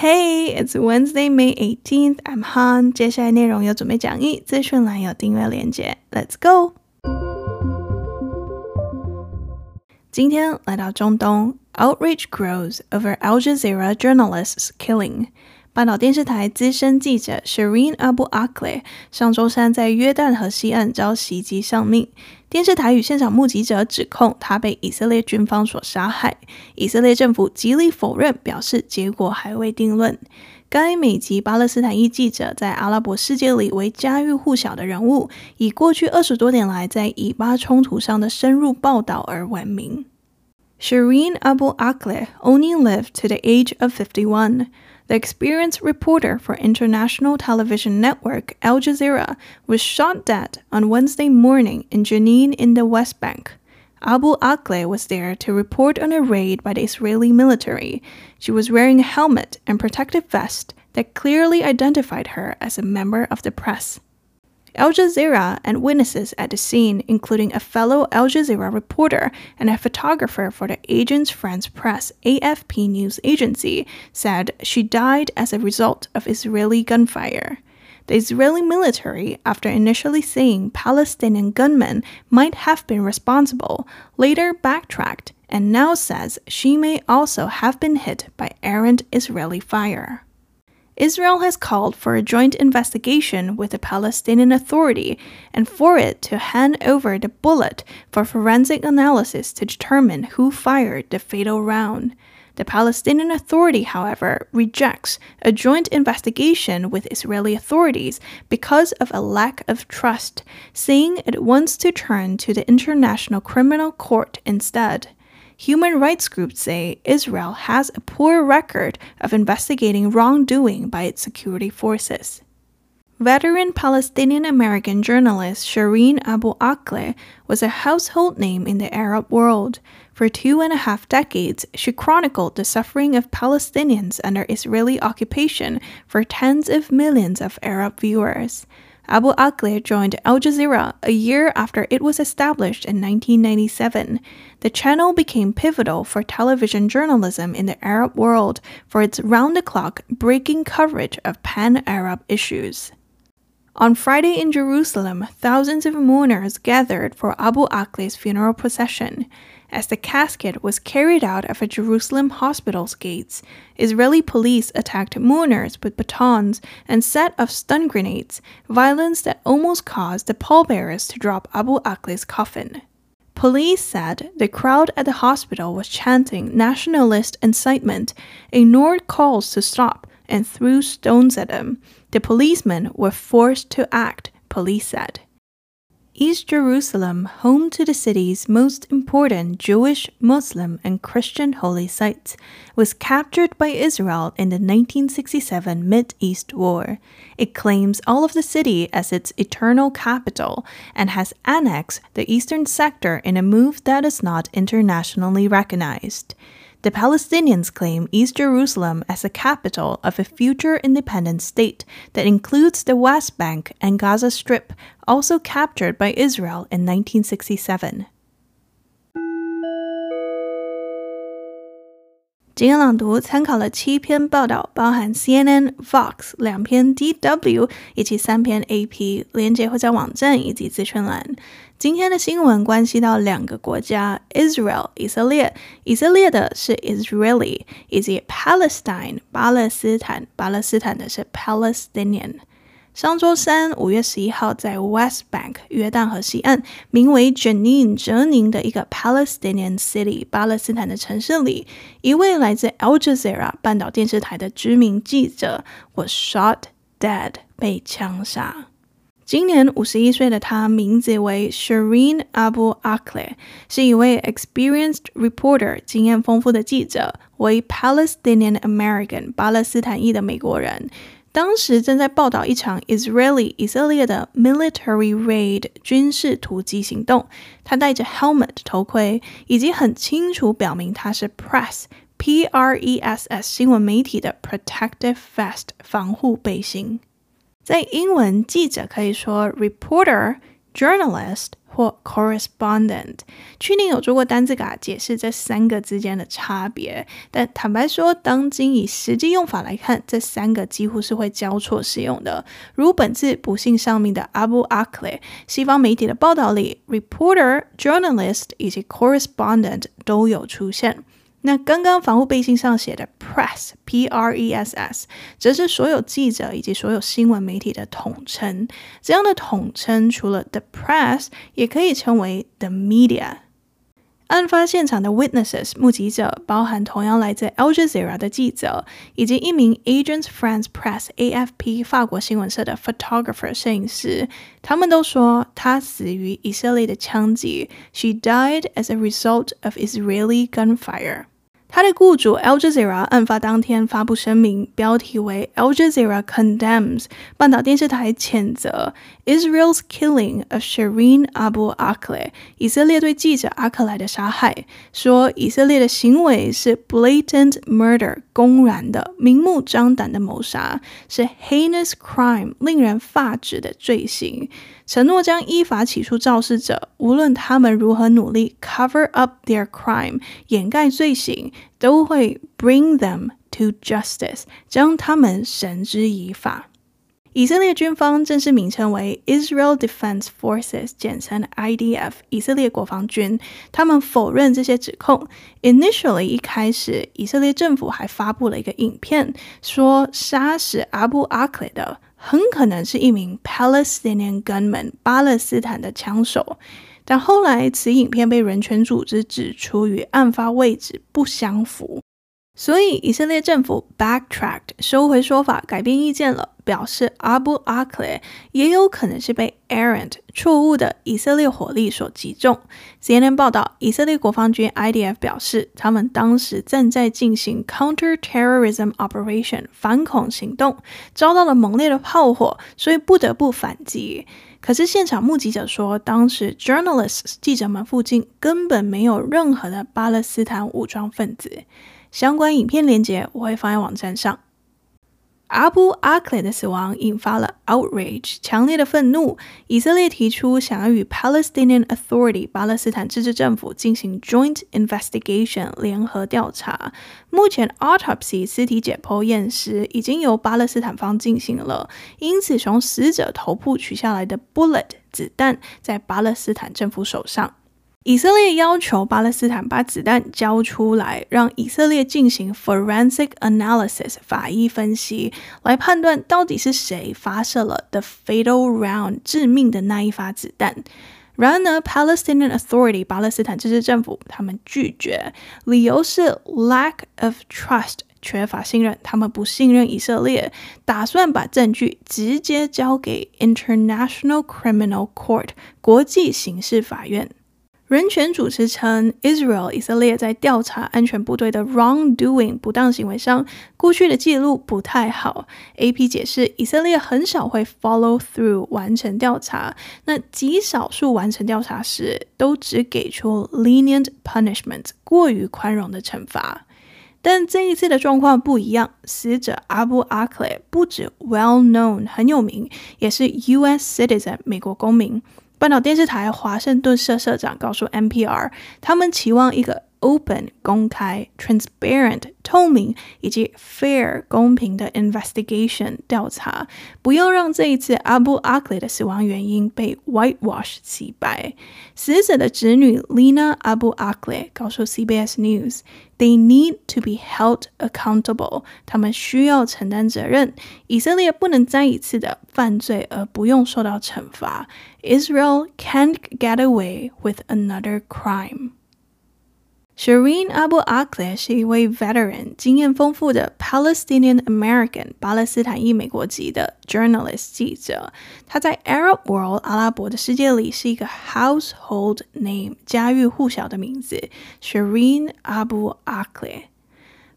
Hey, it's Wednesday, May 18th. I'm Han. 接下来内容有准备讲义，资讯栏有订阅链接。Let's go. 今天来到中东，outrage grows over Al Jazeera journalists' killing. 半岛电视台资深记者 Shireen Abu Akleh 上周三在约旦河西岸遭袭击丧命。电视台与现场目击者指控他被以色列军方所杀害。以色列政府极力否认，表示结果还未定论。该美籍巴勒斯坦裔记者在阿拉伯世界里为家喻户晓的人物，以过去二十多年来在以巴冲突上的深入报道而闻名。Shireen Abu Akleh only lived to the age of fifty-one. The experienced reporter for international television network Al Jazeera was shot dead on Wednesday morning in Jenin in the West Bank. Abu Akleh was there to report on a raid by the Israeli military. She was wearing a helmet and protective vest that clearly identified her as a member of the press. Al Jazeera and witnesses at the scene, including a fellow Al Jazeera reporter and a photographer for the Agence France Press AFP news agency, said she died as a result of Israeli gunfire. The Israeli military, after initially saying Palestinian gunmen might have been responsible, later backtracked and now says she may also have been hit by errant Israeli fire. Israel has called for a joint investigation with the Palestinian Authority and for it to hand over the bullet for forensic analysis to determine who fired the fatal round. The Palestinian Authority, however, rejects a joint investigation with Israeli authorities because of a lack of trust, saying it wants to turn to the International Criminal Court instead. Human rights groups say Israel has a poor record of investigating wrongdoing by its security forces. Veteran Palestinian American journalist Shireen Abu Akleh was a household name in the Arab world. For two and a half decades, she chronicled the suffering of Palestinians under Israeli occupation for tens of millions of Arab viewers. Abu Akleh joined Al Jazeera a year after it was established in 1997. The channel became pivotal for television journalism in the Arab world for its round the clock breaking coverage of pan Arab issues. On Friday in Jerusalem, thousands of mourners gathered for Abu Akleh's funeral procession. As the casket was carried out of a Jerusalem hospital's gates, Israeli police attacked mourners with batons and set off stun grenades, violence that almost caused the pallbearers to drop Abu Akleh's coffin. Police said the crowd at the hospital was chanting nationalist incitement, ignored calls to stop, and threw stones at them. The policemen were forced to act, police said. East Jerusalem, home to the city's most important Jewish, Muslim, and Christian holy sites, was captured by Israel in the 1967 Mid-East War. It claims all of the city as its eternal capital and has annexed the eastern sector in a move that is not internationally recognized. The Palestinians claim East Jerusalem as the capital of a future independent state that includes the West Bank and Gaza Strip, also captured by Israel in 1967. 今天朗读参考了七篇报道，包含 CNN、Vox 两篇 DW 以及三篇 AP，连结会在网站以及资讯栏。 今天的新闻关系到两个国家：Israel 以色列，以色列的是 Israeli，以及 Palestine 巴勒斯坦，巴勒斯坦的是 Palestinian。上周三，五月十一号，在 West Bank 约旦河西岸，名为 Jenin 哲宁的一个 Palestinian city 巴勒斯坦的城市里，一位来自 Al Jazeera 半岛电视台的知名记者 was shot dead 被枪杀。今年五十一岁的他，名字为 Shireen Abu Akle，是一位 experienced reporter，经验丰富的记者，为 Palestinian American 巴勒斯坦裔的美国人。当时正在报道一场 Israeli 以色列的 military raid 军事突击行动。他戴着 helmet 头盔，以及很清楚表明他是 press P R E S S 新闻媒体的 protective vest 防护背心。在英文，记者可以说 reporter、journalist 或 correspondent。去年有做过单字卡解释这三个之间的差别，但坦白说，当今以实际用法来看，这三个几乎是会交错使用的。如本次不幸丧命的 Abu Akleh，西方媒体的报道里，reporter、journalist 以及 correspondent 都有出现。那刚刚防护背心上写的 press，P-R-E-S-S，则是所有记者以及所有新闻媒体的统称。这样的统称除了 the press，也可以称为 the media。案发现场的 witnesses 目击者，包含同样来自 Al Jazeera 的记者，以及一名 Agence France Presse AFP 法国新闻社的 photographer 摄影师，他们都说他死于以色列的枪击。She died as a result of Israeli gunfire. 他的雇主 Al Jazeera 案发当天发布声明，标题为 Al Jazeera condemns 半岛电视台谴责 Israel's killing of Shireen Abu Akleh 以色列对记者阿克莱的杀害，说以色列的行为是 blatant murder 公然的、明目张胆的谋杀，是 heinous crime 令人发指的罪行。 承诺将依法起诉肇事者，无论他们如何努力 cover up their crime，掩盖罪行，都会 bring them to justice，将他们绳之以法。以色列军方正式名称为 Israel Defense Forces，简称 IDF，以色列国防军。他们否认这些指控。Initially，一开始，以色列政府还发布了一个影片，说杀死阿布阿克的。很可能是一名 Palestinian gunman 巴勒斯坦的枪手，但后来此影片被人权组织指出与案发位置不相符。所以，以色列政府 backtracked 收回说法，改变意见了，表示 Abu a k l e 也有可能是被 errant 错误的以色列火力所击中。CNN 报道，以色列国防军 IDF 表示，他们当时正在进行 counter-terrorism operation 反恐行动，遭到了猛烈的炮火，所以不得不反击。可是现场目击者说，当时 journalists 记者们附近根本没有任何的巴勒斯坦武装分子。相关影片连接我会放在网站上。阿布阿克雷的死亡引发了 outrage 强烈的愤怒。以色列提出想要与 Palestinian Authority 巴勒斯坦自治政府进行 joint investigation 联合调查。目前 autopsy 尸体解剖验尸已经由巴勒斯坦方进行了，因此从死者头部取下来的 bullet 子弹在巴勒斯坦政府手上。以色列要求巴勒斯坦把子弹交出来，让以色列进行 forensic analysis 法医分析，来判断到底是谁发射了 the fatal round 致命的那一发子弹。然而呢，Palestinian Authority 巴勒斯坦自治政府他们拒绝，理由是 lack of trust 缺乏信任，他们不信任以色列，打算把证据直接交给 International Criminal Court 国际刑事法院。人权组织称，Israel 以色列在调查安全部队的 wrongdoing 不当行为上，过去的记录不太好。AP 解释，以色列很少会 follow through 完成调查，那极少数完成调查时，都只给出 lenient punishment 过于宽容的惩罚。但这一次的状况不一样，死者 Abu a k l e 不止 well known 很有名，也是 US citizen 美国公民。半岛电视台华盛顿社社长告诉 NPR，他们期望一个 open 公开、transparent 透明以及 fair 公平的 investigation 调查，不要让这一次 Abu Akleh 的死亡原因被 whitewash 洗白。死者的侄女 Lina Abu Akleh 告诉 CBS News，they need to be held accountable，他们需要承担责任。以色列不能再一次的犯罪而不用受到惩罚。Israel can't get away with another crime。 Shireen Abu Akleh 是一位 veteran 经验丰富的 Palestinian American 巴勒斯坦裔美国籍的 journalist 记者。他在 Arab world 阿拉伯的世界里是一个 household name 家喻户晓的名字。Shireen Abu Akleh。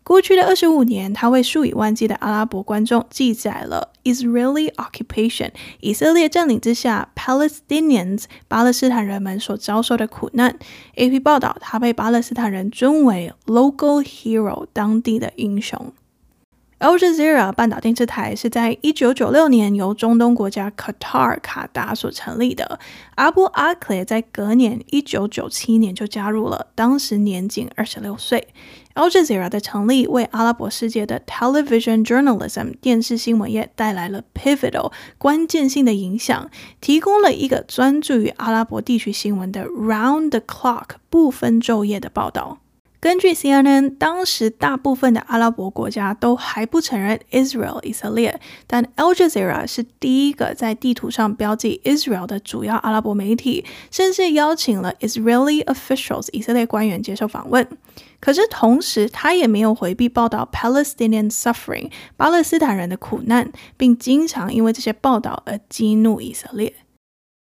过去的二十五年，他为数以万计的阿拉伯观众记载了 Israeli occupation 以色列占领之下 Palestinians 巴勒斯坦人们所遭受的苦难。AP 报道，他被巴勒斯坦人尊为 local hero 当地的英雄。Al Jazeera 半岛电视台是在一九九六年由中东国家 Qatar 卡达所成立的。Abu Akleh 在隔年一九九七年就加入了，当时年仅二十六岁。Al Jazeera 的成立为阿拉伯世界的 television journalism 电视新闻业带来了 pivotal 关键性的影响，提供了一个专注于阿拉伯地区新闻的 round the clock 不分昼夜的报道。根据 CNN，当时大部分的阿拉伯国家都还不承认 Israel 以色列，但 Al Jazeera 是第一个在地图上标记 Israel 的主要阿拉伯媒体，甚至邀请了 Israeli officials 以色列官员接受访问。可是同时，他也没有回避报道 Palestinian suffering 巴勒斯坦人的苦难，并经常因为这些报道而激怒以色列。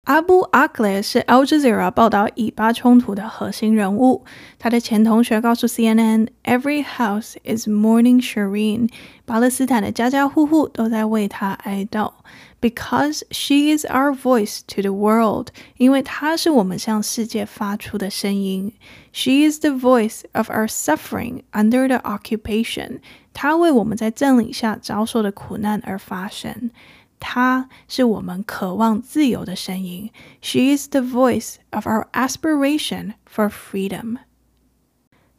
阿布阿克雷是 Al Jazeera 报道以巴冲突的核心人物。他的前同学告诉 CNN，Every house is mourning Shireen。巴勒斯坦的家家户户都在为他哀悼 ，because she is our voice to the world。因为她是我们向世界发出的声音。She is the voice of our suffering under the occupation。她为我们在占领下遭受的苦难而发声。她是我们渴望自由的声音。She is the voice of our aspiration for freedom。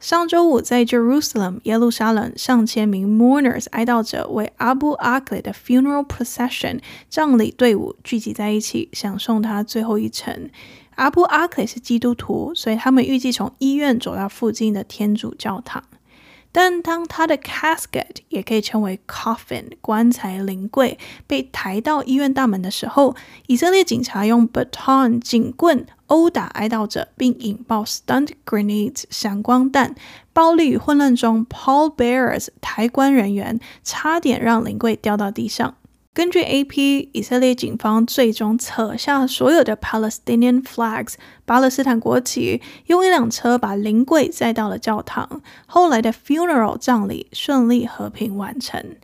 上周五，在 Jerusalem 耶路撒冷，上千名 mourners 哀悼者为 Abu Akleh 的 funeral procession 葬礼队伍聚集在一起，想送他最后一程。Abu Akleh 是基督徒，所以他们预计从医院走到附近的天主教堂。但当他的 casket 也可以称为 coffin 棺材灵柜被抬到医院大门的时候，以色列警察用 baton 警棍殴打哀悼者，并引爆 stunt grenades 闪光弹。暴力与混乱中，pall bearers 抬棺人员差点让灵柜掉到地上。根据 AP，以色列警方最终扯下所有的 Palestinian flags 巴勒斯坦国旗，用一辆车把灵柜载到了教堂。后来的 funeral 葬礼顺利和平完成。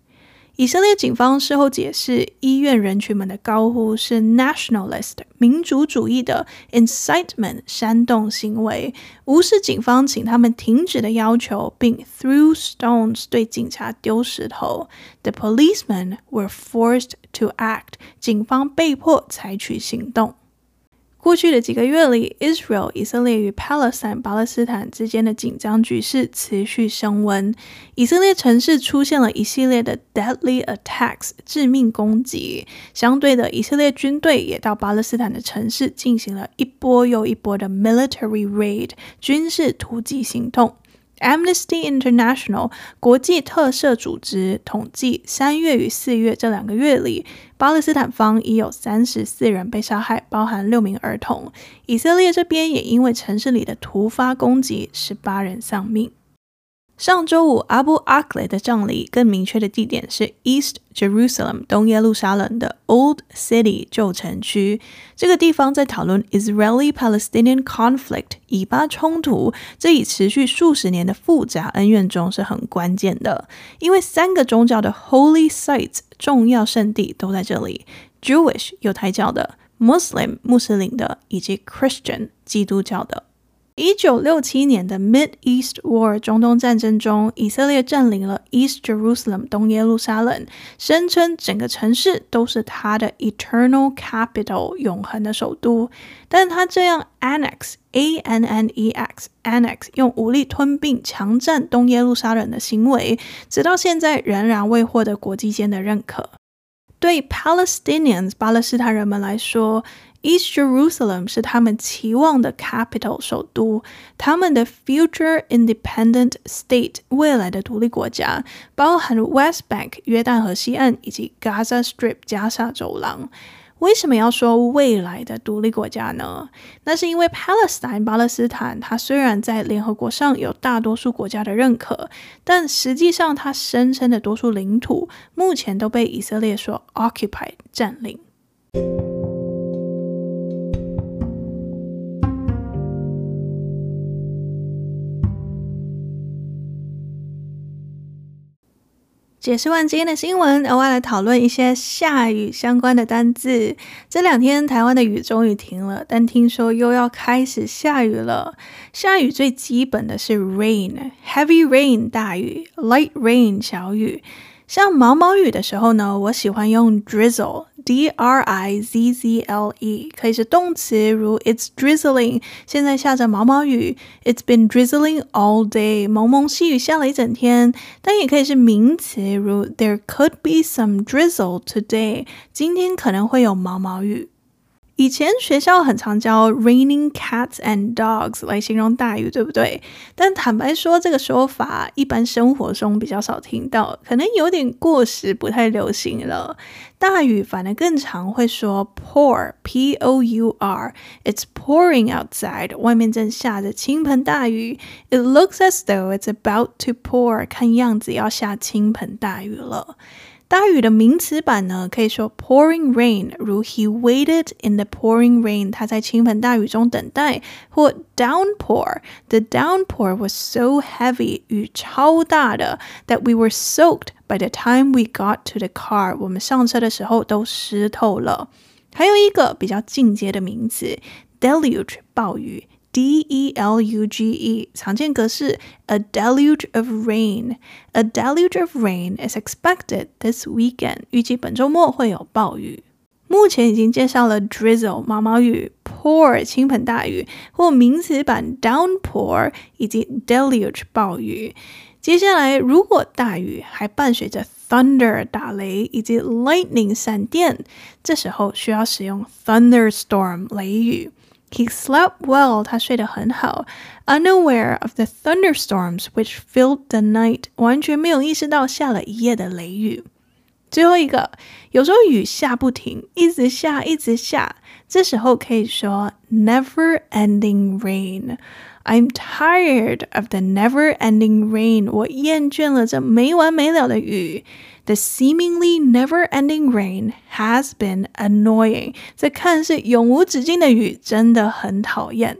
以色列警方事后解释，医院人群们的高呼是 nationalist 民族主义的 incitement 煽动行为，无视警方请他们停止的要求，并 threw stones 对警察丢石头。The policemen were forced to act，警方被迫采取行动。过去的几个月里，Israel 以色列与 Palestine 巴勒斯坦之间的紧张局势持续升温。以色列城市出现了一系列的 deadly attacks 致命攻击，相对的，以色列军队也到巴勒斯坦的城市进行了一波又一波的 military raid 军事突击行动。Amnesty International 国际特赦组织统计，三月与四月这两个月里，巴勒斯坦方已有三十四人被杀害，包含六名儿童。以色列这边也因为城市里的突发攻击，十八人丧命。上周五，Abu Akle 的葬礼更明确的地点是 East Jerusalem 东耶路撒冷的 Old City 旧城区。这个地方在讨论 Israeli-Palestinian conflict 以巴冲突这一持续数十年的复杂恩怨中是很关键的，因为三个宗教的 Holy Sites 重要圣地都在这里：Jewish 犹太教的、Muslim 穆斯林的以及 Christian 基督教的。一九六七年的 Mid East War 中东战争中，以色列占领了 East Jerusalem 东耶路撒冷，声称整个城市都是他的 Eternal Capital 永恒的首都。但他这样 annex A N N E X annex 用武力吞并、强占东耶路撒冷的行为，直到现在仍然未获得国际间的认可。对 Palestinians 巴勒斯坦人们来说，East Jerusalem 是他们期望的 capital 首都，他们的 future independent state 未来的独立国家，包含 West Bank 约旦河西岸以及 Gaza Strip 加萨走廊。为什么要说未来的独立国家呢？那是因为 Palestine 巴勒斯坦，它虽然在联合国上有大多数国家的认可，但实际上它声称的多数领土目前都被以色列所 occupy 占领。解释完今天的新闻，额外来讨论一些下雨相关的单字。这两天台湾的雨终于停了，但听说又要开始下雨了。下雨最基本的是 rain，heavy rain 大雨，light rain 小雨。像毛毛雨的时候呢，我喜欢用 drizzle，d r i z z l e，可以是动词，如 It's drizzling，现在下着毛毛雨；It's been drizzling all day，蒙蒙细雨下了一整天。但也可以是名词，如 There could be some drizzle today，今天可能会有毛毛雨。以前学校很常教 raining cats and dogs 来形容大雨，对不对？但坦白说，这个说法一般生活中比较少听到，可能有点过时，不太流行了。大雨反而更常会说 pour，p o u r，it's pouring outside，外面正下着倾盆大雨。It looks as though it's about to pour，看样子要下倾盆大雨了。大雨的名词版呢，可以说 pouring rain，如 He waited in the pouring rain，他在倾盆大雨中等待；或 downpour，the downpour was so heavy，雨超大的，that we were soaked by the time we got to the car，我们上车的时候都湿透了。还有一个比较进阶的名词，deluge，暴雨。 D E L U G E，常见格式 a deluge of rain。A deluge of rain is expected this weekend。预计本周末会有暴雨。目前已经介绍了 drizzle 毛毛雨，pour 倾盆大雨，或名词版 downpour 以及 deluge 暴雨。接下来，如果大雨还伴随着 thunder 打雷以及 lightning 闪电，这时候需要使用 thunderstorm 雷雨。 He slept well，他睡得很好，unaware of the thunderstorms which filled the night，完全没有意识到下了一夜的雷雨。最后一个，有时候雨下不停，一直下，一直下，这时候可以说 never-ending rain。 I'm tired of the never-ending rain，我厌倦了这没完没了的雨。The seemingly never-ending rain has been annoying。这看似永无止境的雨真的很讨厌。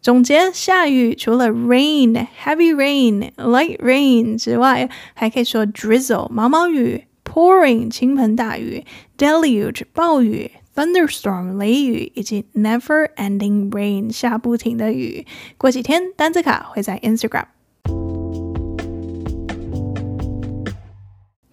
总结：下雨除了 rain、heavy rain、light rain 之外，还可以说 drizzle 毛毛雨、pouring 倾盆大雨、deluge 暴雨、 thunderstorm 雷雨以及 never-ending rain 下不停的雨。过几天单字卡会在 Instagram。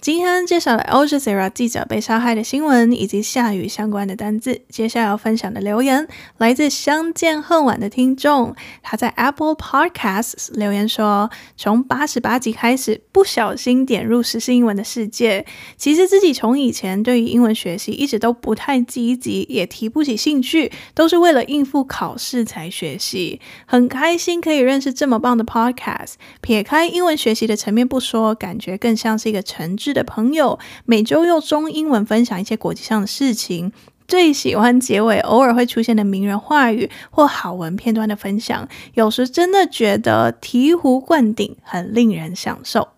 今天介绍了 Al Jazeera 记者被杀害的新闻，以及下雨相关的单字。接下来要分享的留言来自相见恨晚的听众，他在 Apple Podcasts 留言说：“从八十八集开始，不小心点入时事英文的世界。其实自己从以前对于英文学习一直都不太积极，也提不起兴趣，都是为了应付考试才学习。很开心可以认识这么棒的 Podcast。撇开英文学习的层面不说，感觉更像是一个诚挚。”的朋友每周用中英文分享一些国际上的事情，最喜欢结尾偶尔会出现的名人话语或好文片段的分享，有时真的觉得醍醐灌顶，很令人享受。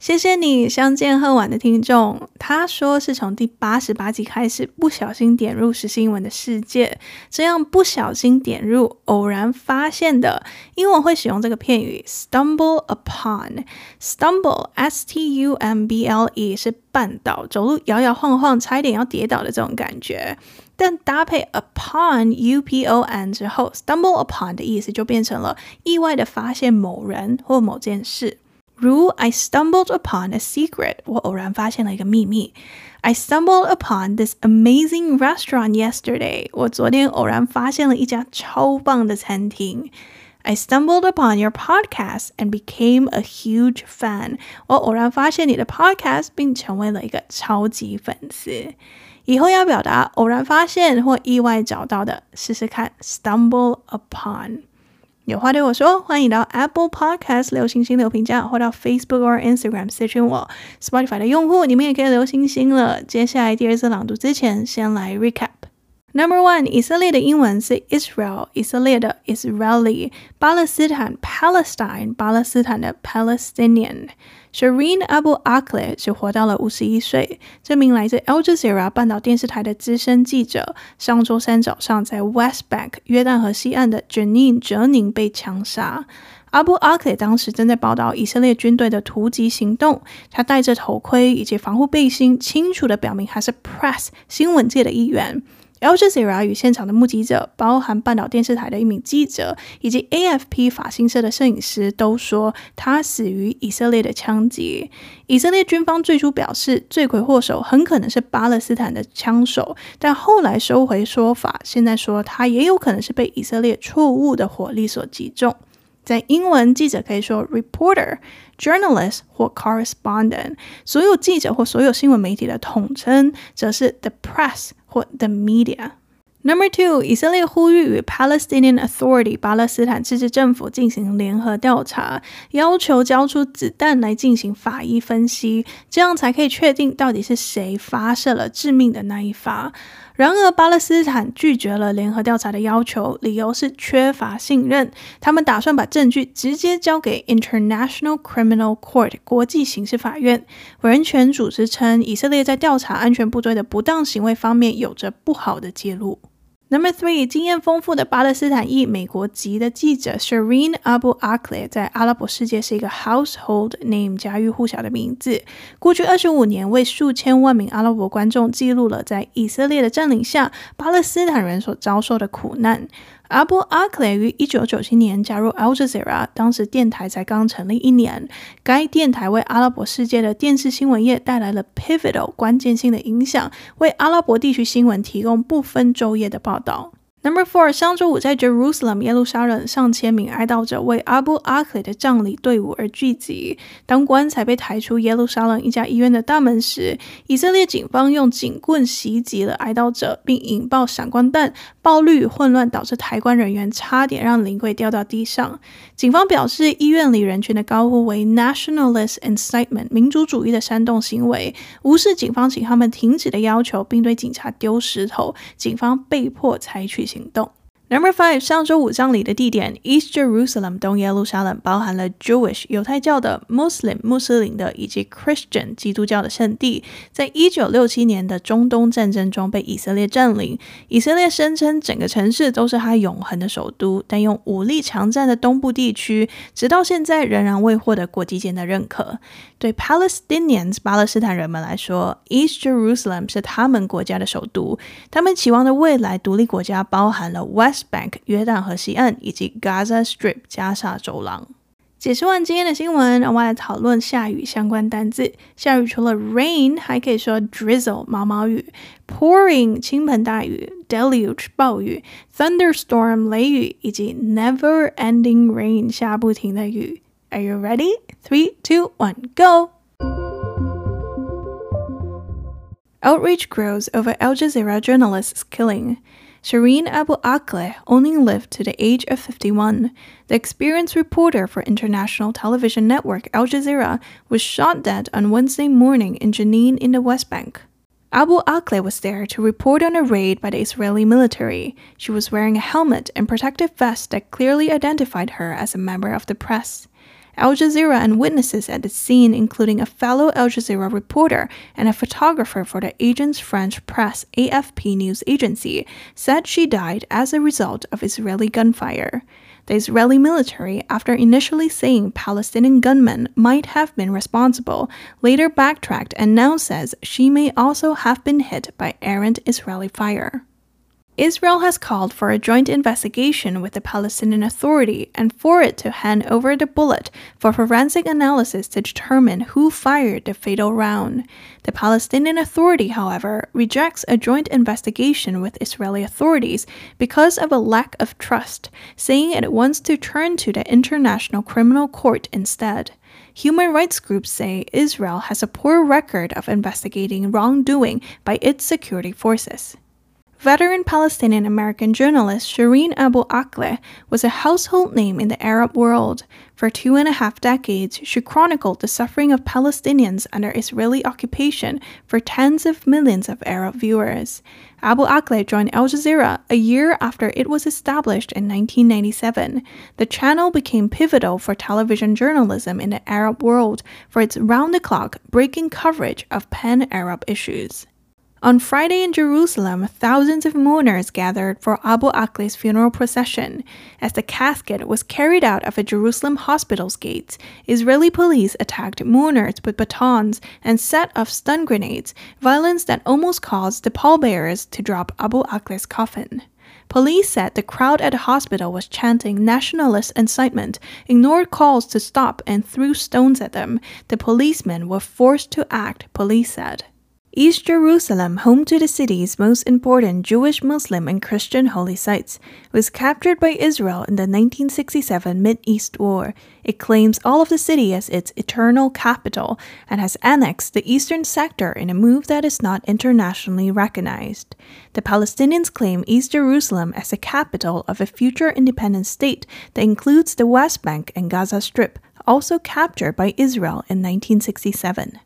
谢谢你，相见恨晚的听众。他说是从第八十八集开始不小心点入时新闻的世界，这样不小心点入，偶然发现的。英文会使用这个片语 stumble upon。stumble s t u m b l e 是绊倒，走路摇摇晃晃，差一点要跌倒的这种感觉。但搭配 upon u p o n 之后，stumble upon 的意思就变成了意外的发现某人或某件事。如 I stumbled upon a secret，我偶然发现了一个秘密。I stumbled upon this amazing restaurant yesterday，我昨天偶然发现了一家超棒的餐厅。I stumbled upon your podcast and became a huge fan，我偶然发现你的 podcast 并成为了一个超级粉丝。以后要表达偶然发现或意外找到的，试试看 stumble upon。 有话对我说，欢迎到 Apple Podcast 留星星留评价，或到 Facebook 或 Instagram 私讯我。Spotify 的用户，你们也可以留星星了。接下来第二次朗读之前，先来 recap。Number one，以色列的英文是 Israel，以色列的 Israeli；巴勒斯坦 Palestine，巴勒斯坦的 Palestinian。Shireen Abu Akleh 只活到了五十一岁。这名来自 Al Jazeera 半岛电视台的资深记者，上周三早上在 West Bank 约旦河西岸的 Jenin 哲宁被枪杀。Abu Akleh 当时正在报道以色列军队的突击行动，他戴着头盔以及防护背心，清楚地表明他是 Press 新闻界的一员。Al Jazeera 与现场的目击者，包含半岛电视台的一名记者以及 AFP 法新社的摄影师，都说他死于以色列的枪击。以色列军方最初表示，罪魁祸首很可能是巴勒斯坦的枪手，但后来收回说法，现在说他也有可能是被以色列错误的火力所击中。在英文，记者可以说 reporter、journalist 或 correspondent，所有记者或所有新闻媒体的统称则是 the press。或 the media。Number two，以色列呼吁与 Palestinian Authority 巴勒斯坦自治政府进行联合调查，要求交出子弹来进行法医分析，这样才可以确定到底是谁发射了致命的那一发。然而，巴勒斯坦拒绝了联合调查的要求，理由是缺乏信任。他们打算把证据直接交给 International Criminal Court 国际刑事法院。人权组织称，以色列在调查安全部队的不当行为方面有着不好的记录。Number three，经验丰富的巴勒斯坦裔美国籍的记者 Shireen Abu Akleh 在阿拉伯世界是一个 household name，家喻户晓的名字。过去二十五年，为数千万名阿拉伯观众记录了在以色列的占领下，巴勒斯坦人所遭受的苦难。阿波阿克雷于一九九七年加入 Al Jazeera，当时电台才刚成立一年。该电台为阿拉伯世界的电视新闻业带来了 pivotal 关键性的影响，为阿拉伯地区新闻提供不分昼夜的报道。Number four，上周五在 Jerusalem 耶路撒冷，上千名哀悼者为阿布阿克雷的葬礼队伍而聚集。当棺材被抬出耶路撒冷一家医院的大门时，以色列警方用警棍袭击了哀悼者，并引爆闪光弹，暴力与混乱导致抬棺人员差点让灵柜掉到地上。警方表示，医院里人群的高呼为 “nationalist incitement” 民族主义的煽动行为，无视警方请他们停止的要求，并对警察丢石头，警方被迫采取行动。Number five，上周五葬礼的地点 East Jerusalem 东耶路撒冷，包含了 Jewish 犹太教的、Muslim 穆斯林的以及 Christian 基督教的圣地。在一九六七年的中东战争中被以色列占领。以色列声称整个城市都是他永恒的首都，但用武力强占的东部地区，直到现在仍然未获得国际间的认可。对 Palestinians 巴勒斯坦人们来说，East Jerusalem 是他们国家的首都。他们期望的未来独立国家包含了 West。Bank 约旦河西岸以及 Gaza Strip 加沙走廊。解释完今天的新闻，我们来讨论下雨相关单字。下雨除了 rain，还可以说 drizzle 毛毛雨，pouring 倾盆大雨，deluge 暴雨，thunderstorm 雷雨，以及 never ending rain 下不停的雨。Are you ready? Three, two, one, go! Outrage grows over Al Jazeera journalist's killing. Shireen Abu Akleh only lived to the age of 51. The experienced reporter for international television network Al Jazeera was shot dead on Wednesday morning in Jenin in the West Bank. Abu Akleh was there to report on a raid by the Israeli military. She was wearing a helmet and protective vest that clearly identified her as a member of the press. Al Jazeera and witnesses at the scene, including a fellow Al Jazeera reporter and a photographer for the Agence French press AFP news agency, said she died as a result of Israeli gunfire. The Israeli military, after initially saying Palestinian gunmen might have been responsible, later backtracked and now says she may also have been hit by errant Israeli fire. Israel has called for a joint investigation with the Palestinian Authority and for it to hand over the bullet for forensic analysis to determine who fired the fatal round. The Palestinian Authority, however, rejects a joint investigation with Israeli authorities because of a lack of trust, saying it wants to turn to the International Criminal Court instead. Human rights groups say Israel has a poor record of investigating wrongdoing by its security forces. Veteran Palestinian American journalist Shireen Abu Akleh was a household name in the Arab world. For two and a half decades, she chronicled the suffering of Palestinians under Israeli occupation for tens of millions of Arab viewers. Abu Akleh joined Al Jazeera a year after it was established in 1997. The channel became pivotal for television journalism in the Arab world for its round the clock, breaking coverage of pan Arab issues. On Friday in Jerusalem, thousands of mourners gathered for Abu Akleh's funeral procession. As the casket was carried out of a Jerusalem hospital's gates, Israeli police attacked mourners with batons and set off stun grenades, violence that almost caused the pallbearers to drop Abu Akleh's coffin. Police said the crowd at the hospital was chanting nationalist incitement, ignored calls to stop, and threw stones at them. The policemen were forced to act, police said. East Jerusalem, home to the city's most important Jewish, Muslim, and Christian holy sites, was captured by Israel in the 1967 Mid-East War. It claims all of the city as its eternal capital and has annexed the eastern sector in a move that is not internationally recognized. The Palestinians claim East Jerusalem as the capital of a future independent state that includes the West Bank and Gaza Strip, also captured by Israel in 1967.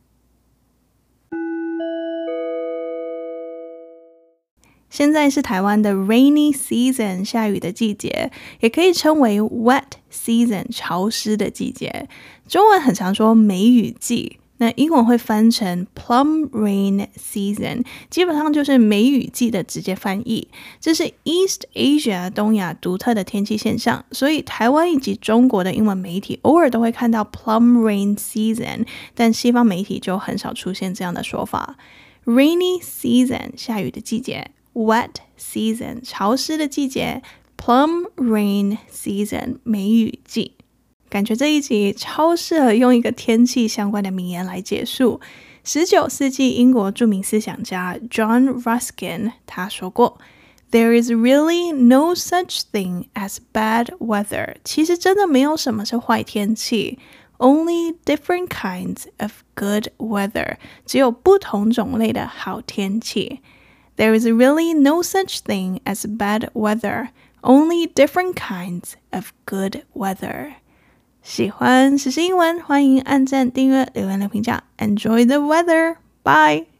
现在是台湾的 rainy season，下雨的季节，也可以称为 wet season，潮湿的季节。中文很常说梅雨季，那英文会翻成 plum rain season，基本上就是梅雨季的直接翻译。这是 East Asia 东亚独特的天气现象，所以台湾以及中国的英文媒体偶尔都会看到 plum rain season，但西方媒体就很少出现这样的说法。rainy season，下雨的季节。Wet season，潮湿的季节；Plum rain season，梅雨季。感觉这一集超适合用一个天气相关的名言来结束。十九世纪英国着名思想家 John Ruskin 他说过：“There is really no such thing as bad weather。”其实真的没有什么是坏天气，Only different kinds of good weather。只有不同种类的好天气。 There is really no such thing as bad weather, only different kinds of good weather. 喜欢时事英文，欢迎按赞、订阅、留言、的评价。Enjoy the weather. Bye.